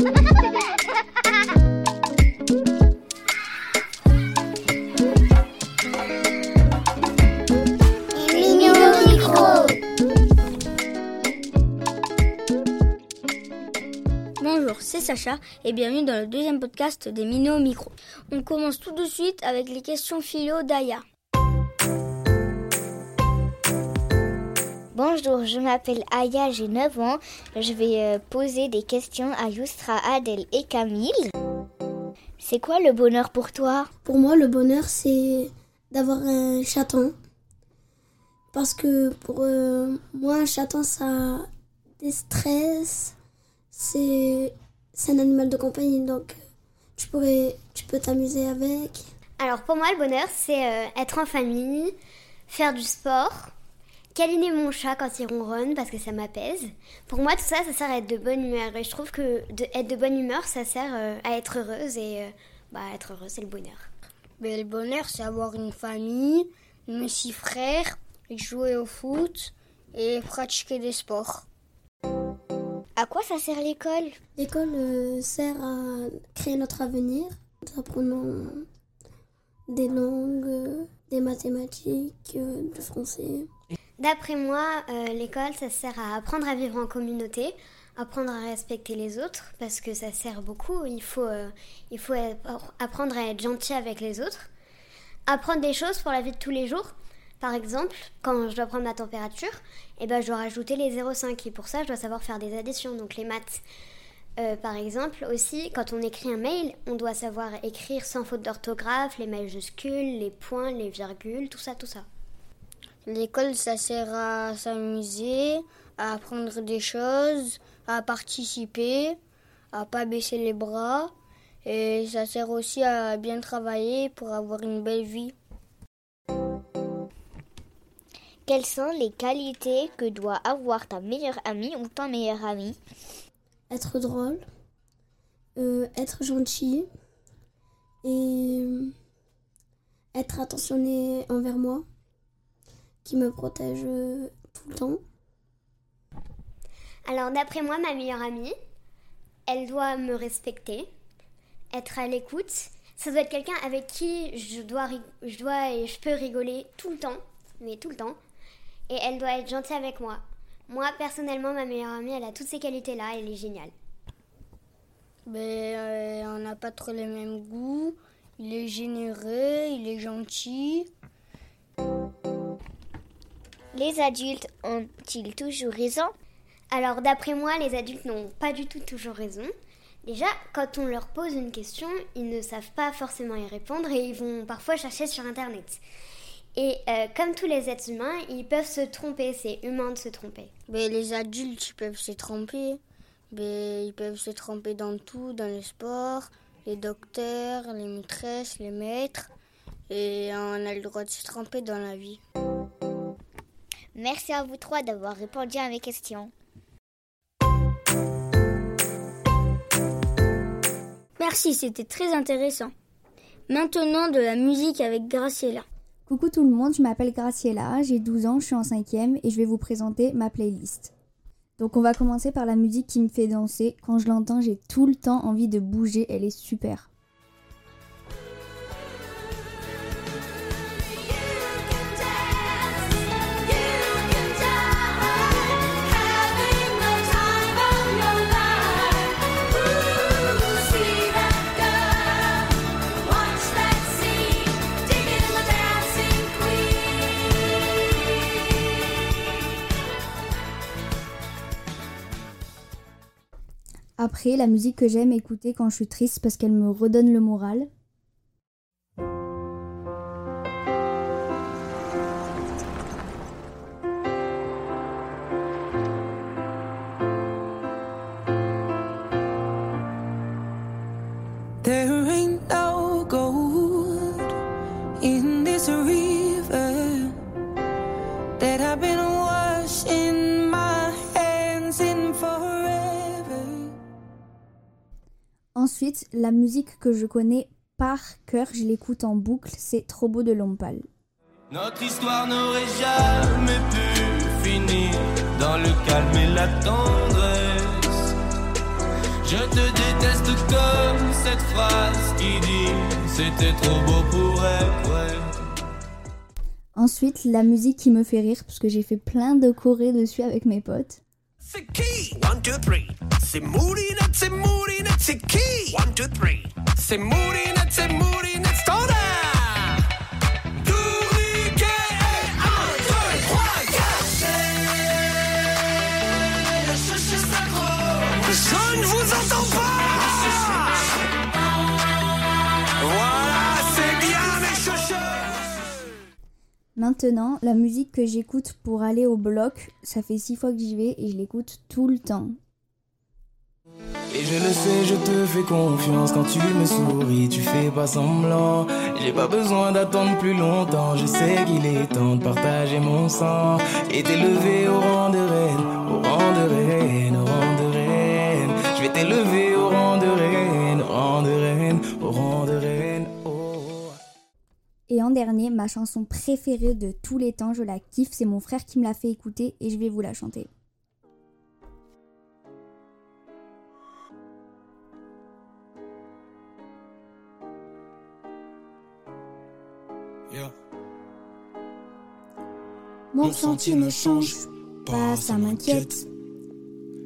Bonjour, c'est Sacha et bienvenue dans le deuxième podcast des Mino Micro. On commence tout de suite avec les questions philo d'Aya. Bonjour, je m'appelle Aya, j'ai 9 ans. Je vais euh, poser des questions à Youstra, Adèle et Camille. C'est quoi le bonheur pour toi? Pour moi, le bonheur, c'est d'avoir un chaton. Parce que pour euh, moi, un chaton, ça déstresse. C'est c'est un animal de compagnie, donc euh, tu, pourrais, tu peux t'amuser avec. Alors pour moi, le bonheur, c'est euh, être en famille, faire du sport, câliner mon chat quand il ronronne parce que ça m'apaise? Pour moi, tout ça, ça sert à être de bonne humeur. Et je trouve que de, être de bonne humeur, ça sert euh, à être heureuse. Et euh, bah, être heureuse, c'est le bonheur. Mais le bonheur, c'est avoir une famille, mes six frères, jouer au foot et pratiquer des sports. À quoi ça sert l'école? L'école euh, sert à créer notre avenir. Nous apprenons des langues, des mathématiques, euh, du français. D'après moi, euh, l'école, ça sert à apprendre à vivre en communauté, apprendre à respecter les autres, parce que ça sert beaucoup. Il faut, euh, il faut apprendre à être gentil avec les autres, apprendre des choses pour la vie de tous les jours. Par exemple, quand je dois prendre ma température, eh ben, je dois rajouter les 0,5 et pour ça, je dois savoir faire des additions, donc les maths. Euh, par exemple, aussi, quand on écrit un mail, on doit savoir écrire sans faute d'orthographe, les majuscules, les points, les virgules, tout ça, tout ça. L'école, ça sert à s'amuser, à apprendre des choses, à participer, à pas baisser les bras. Et ça sert aussi à bien travailler pour avoir une belle vie. Quelles sont les qualités que doit avoir ta meilleure amie ou ton meilleur ami? Être drôle, euh, être gentil et euh, être attentionné envers moi, qui me protège euh, tout le temps. Alors d'après moi, ma meilleure amie, elle doit me respecter, être à l'écoute. Ça doit être quelqu'un avec qui je dois, je dois et je peux rigoler tout le temps, mais tout le temps. Et elle doit être gentille avec moi. Moi, personnellement, ma meilleure amie, elle a toutes ces qualités-là, elle est géniale. Mais euh, on n'a pas trop les mêmes goûts. Il est généreux, il est gentil. Les adultes ont-ils toujours raison? Alors d'après moi, les adultes n'ont pas du tout toujours raison. Déjà, quand on leur pose une question, ils ne savent pas forcément y répondre et ils vont parfois chercher sur Internet. Et euh, comme tous les êtres humains, ils peuvent se tromper, c'est humain de se tromper. Mais les adultes, ils peuvent se tromper. Mais ils peuvent se tromper dans tout, dans le sport, les docteurs, les maîtresses, les maîtres. Et on a le droit de se tromper dans la vie. Merci à vous trois d'avoir répondu à mes questions. Merci, c'était très intéressant. Maintenant de la musique avec Graciela. Coucou tout le monde, je m'appelle Graciela, j'ai 12 ans, je suis en cinquième et je vais vous présenter ma playlist. Donc on va commencer par la musique qui me fait danser. Quand je l'entends, j'ai tout le temps envie de bouger, elle est super. La musique que j'aime écouter quand je suis triste parce qu'elle me redonne le moral. Ensuite, la musique que je connais par cœur, je l'écoute en boucle, c'est Trop beau de Lompal. Notre histoire n'aurait jamais pu finir dans le calme et la tendresse. Je te déteste comme cette phrase qui dit c'était trop beau pour être vrai. Ensuite, la musique qui me fait rire, parce que j'ai fait plein de chorés dessus avec mes potes. C'est qui One, two, three. C'est Moulinette, c'est Moulinette, c'est qui One, two, three. C'est Moulinette, c'est Maintenant, la musique que j'écoute pour aller au bloc, ça fait six fois que j'y vais et je l'écoute tout le temps. Et je le sais, je te fais confiance quand tu me souris, tu fais pas semblant. J'ai pas besoin d'attendre plus longtemps, je sais qu'il est temps de partager mon sang et t'élever au rang de reine, au rang de reine, au rang de reine. Je vais t'élever au rang de reine, au rang de reine, au rang de reine. Oh. Et en dernier, ma chanson préférée de tous les temps, je la kiffe, c'est mon frère qui me l'a fait écouter et je vais vous la chanter. Yeah. Mon ressenti ne change pas, ça m'inquiète.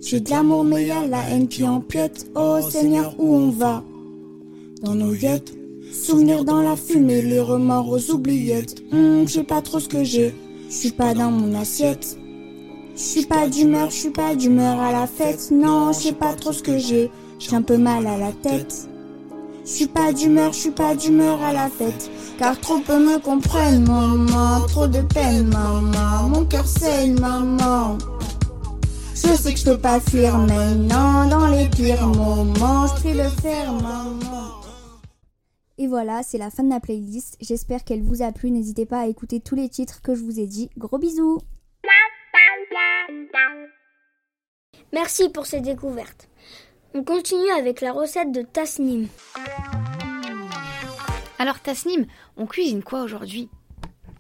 J'ai de l'amour, mais y a la haine qui empiète. Oh Seigneur, où on va? Dans nos yettes. Souvenirs dans la fumée, les remords aux oubliettes. Hum, je sais pas trop ce que j'ai. Je suis pas dans mon assiette. Je suis pas d'humeur, je suis pas d'humeur à la fête. Non, je sais pas trop ce que j'ai. J'ai un peu mal à la tête. Je suis pas d'humeur, je suis pas d'humeur à la fête. Car trop peu me comprennent, maman. Trop de peine, maman. Mon cœur saigne, maman. Je sais que je peux pas fuir maintenant dans les pires moments. Je prie le faire, maman. Et voilà, c'est la fin de ma playlist. J'espère qu'elle vous a plu. N'hésitez pas à écouter tous les titres que je vous ai dit. Gros bisous Merci pour ces découvertes. On continue avec la recette de Tasnim. Alors Tasnim, on cuisine quoi aujourd'hui?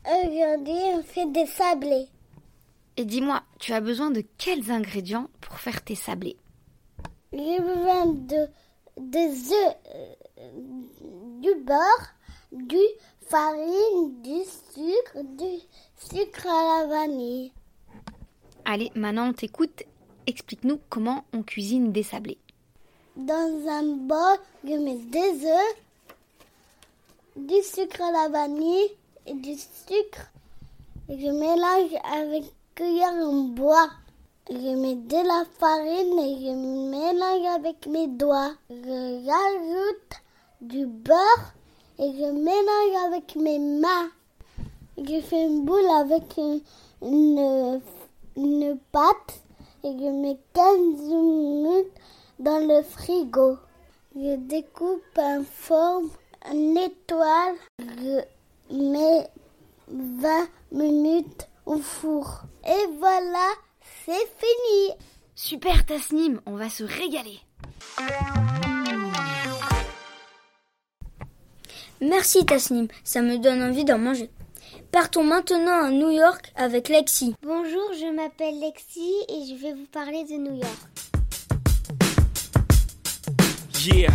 Aujourd'hui, on fait des sablés. Et dis-moi, tu as besoin de quels ingrédients pour faire tes sablés? J'ai besoin de des œufs, euh, du beurre, du farine, du sucre, du sucre à la vanille. Allez, maintenant on t'écoute. Explique-nous comment on cuisine des sablés. Dans un bol, je mets des œufs, du sucre à la vanille et du sucre. Et je mélange avec cuillère en bois. Je mets de la farine et je mélange avec mes doigts. Je rajoute du beurre et je mélange avec mes mains. Je fais une boule avec une, une, pâte et je mets 15 minutes dans le frigo. Je découpe en forme une étoile. Je mets 20 minutes au four. Et voilà, c'est fini. Super Tasnim, on va se régaler. Merci Tasnim, ça me donne envie d'en manger. Partons maintenant à New York avec Lexi. Bonjour, je m'appelle Lexi et je vais vous parler de New York. Yeah,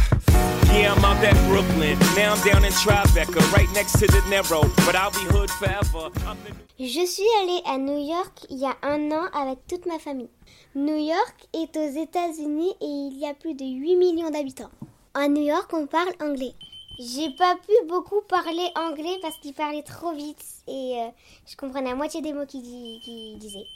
yeah, I'm out at Brooklyn. Now I'm down in Tribeca, right next to De Niro. But I'll be hood forever. I'm the Je suis allée à New York il y a un an avec toute ma famille. New York est aux États-Unis et il y a plus de 8 millions d'habitants. À New York, on parle anglais. J'ai pas pu beaucoup parler anglais parce qu'il parlait trop vite et euh, je comprenais la moitié des mots qu'il qu'il disait.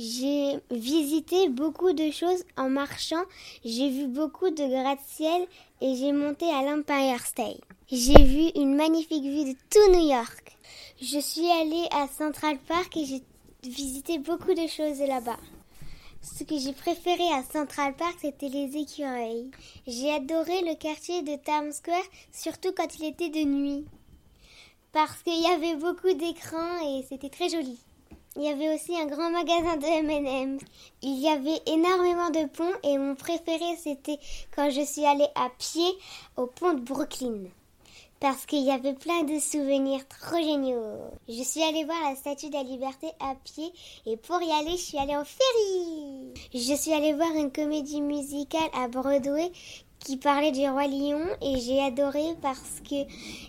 J'ai visité beaucoup de choses en marchant, j'ai vu beaucoup de gratte-ciel et j'ai monté à l'Empire State. J'ai vu une magnifique vue de tout New York. Je suis allée à Central Park et j'ai visité beaucoup de choses là-bas. Ce que j'ai préféré à Central Park, c'était les écureuils. J'ai adoré le quartier de Times Square, surtout quand il était de nuit. Parce qu'il y avait beaucoup d'écrans et c'était très joli. Il y avait aussi un grand magasin de M&M. Il y avait énormément de ponts et mon préféré c'était quand je suis allée à pied au pont de Brooklyn. parce qu'il y avait plein de souvenirs trop géniaux. Je suis allée voir la Statue de la Liberté à pied et pour y aller, je suis allée en ferry. Je suis allée voir une comédie musicale à Broadway qui parlait du roi lion et j'ai adoré parce que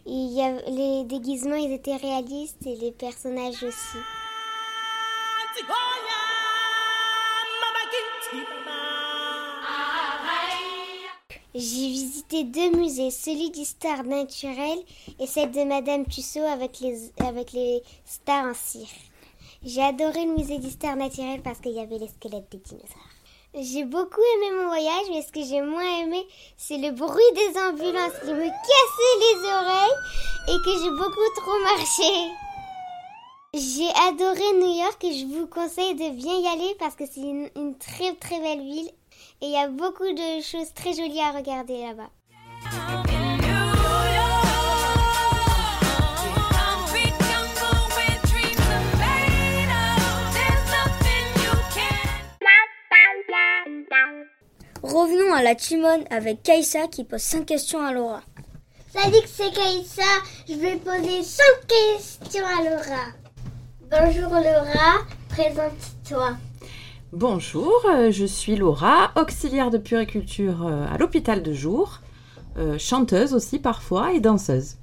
les déguisements ils étaient réalistes et les personnages aussi. J'ai visité deux musées, celui d'histoire naturelle et celle de Madame Tussaud avec les, avec les stars en cire. J'ai adoré le musée d'histoire naturelle parce qu'il y avait les squelettes des dinosaures. J'ai beaucoup aimé mon voyage, mais ce que j'ai moins aimé, c'est le bruit des ambulances qui me cassait les oreilles et que j'ai beaucoup trop marché. J'ai adoré New York et je vous conseille de bien y aller parce que c'est une très très belle ville et il y a beaucoup de choses très jolies à regarder là-bas. Revenons à la Timone avec Kaïsa qui pose 5 questions à Laura. Salut, c'est Kaïsa. Je vais poser 5 questions à Laura. Bonjour Laura, présente-toi. Bonjour, euh, je suis Laura, auxiliaire de puriculture euh, à l'hôpital de jour, euh, chanteuse aussi parfois et danseuse.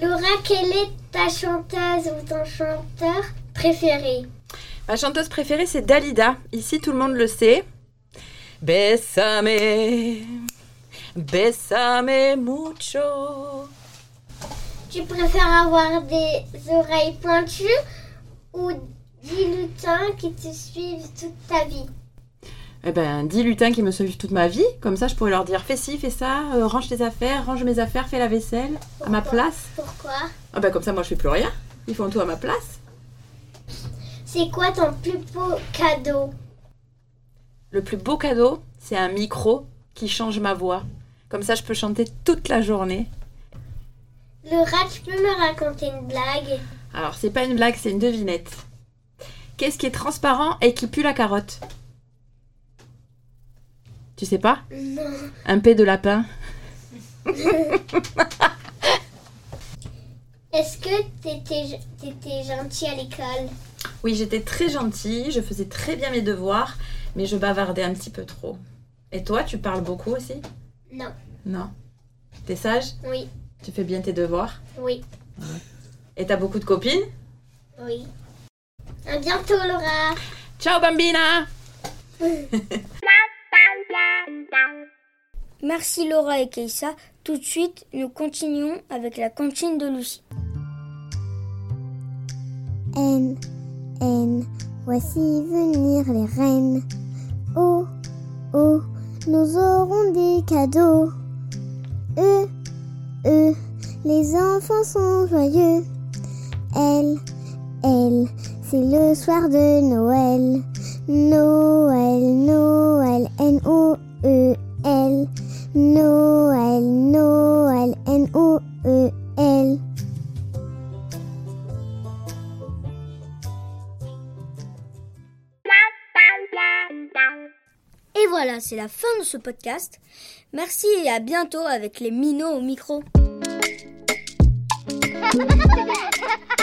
Laura, quelle est ta chanteuse ou ton chanteur préféré? Ma chanteuse préférée c'est Dalida, ici tout le monde le sait. Bésame, bésame mucho. Tu préfères avoir des oreilles pointues ou 10 lutins qui te suivent toute ta vie Eh ben, 10 lutins qui me suivent toute ma vie, comme ça je pourrais leur dire fais ci, fais ça, euh, range tes affaires, range mes affaires, fais la vaisselle, à ma place. Pourquoi Ah ben comme ça moi je fais plus rien, ils font tout à ma place. C'est quoi ton plus beau cadeau? Le plus beau cadeau, c'est un micro qui change ma voix. Comme ça je peux chanter toute la journée. Laura, tu peux me raconter une blague? Alors c'est pas une blague, c'est une devinette. Qu'est-ce qui est transparent et qui pue la carotte Tu sais pas Non. Un P de lapin. Est-ce que t'étais étais gentil à l'école? Oui, j'étais très gentille, je faisais très bien mes devoirs, mais je bavardais un petit peu trop. Et toi, tu parles beaucoup aussi? Non. Non. T'es sage? Oui. Tu fais bien tes devoirs? Oui. Et t'as beaucoup de copines? Oui. À bientôt, Laura. Ciao, bambina Merci Laura et Keissa. Tout de suite, nous continuons avec la cantine de Lucie. N, N, voici venir les reines. Oh, oh, nous aurons des cadeaux. E, E, les enfants sont joyeux. L, L, c'est le soir de Noël. Noël, Noël, N-O-E-L. Noël, Noël, N-O-E-L. Et voilà, c'est la fin de ce podcast. Merci et à bientôt avec les minots au micro.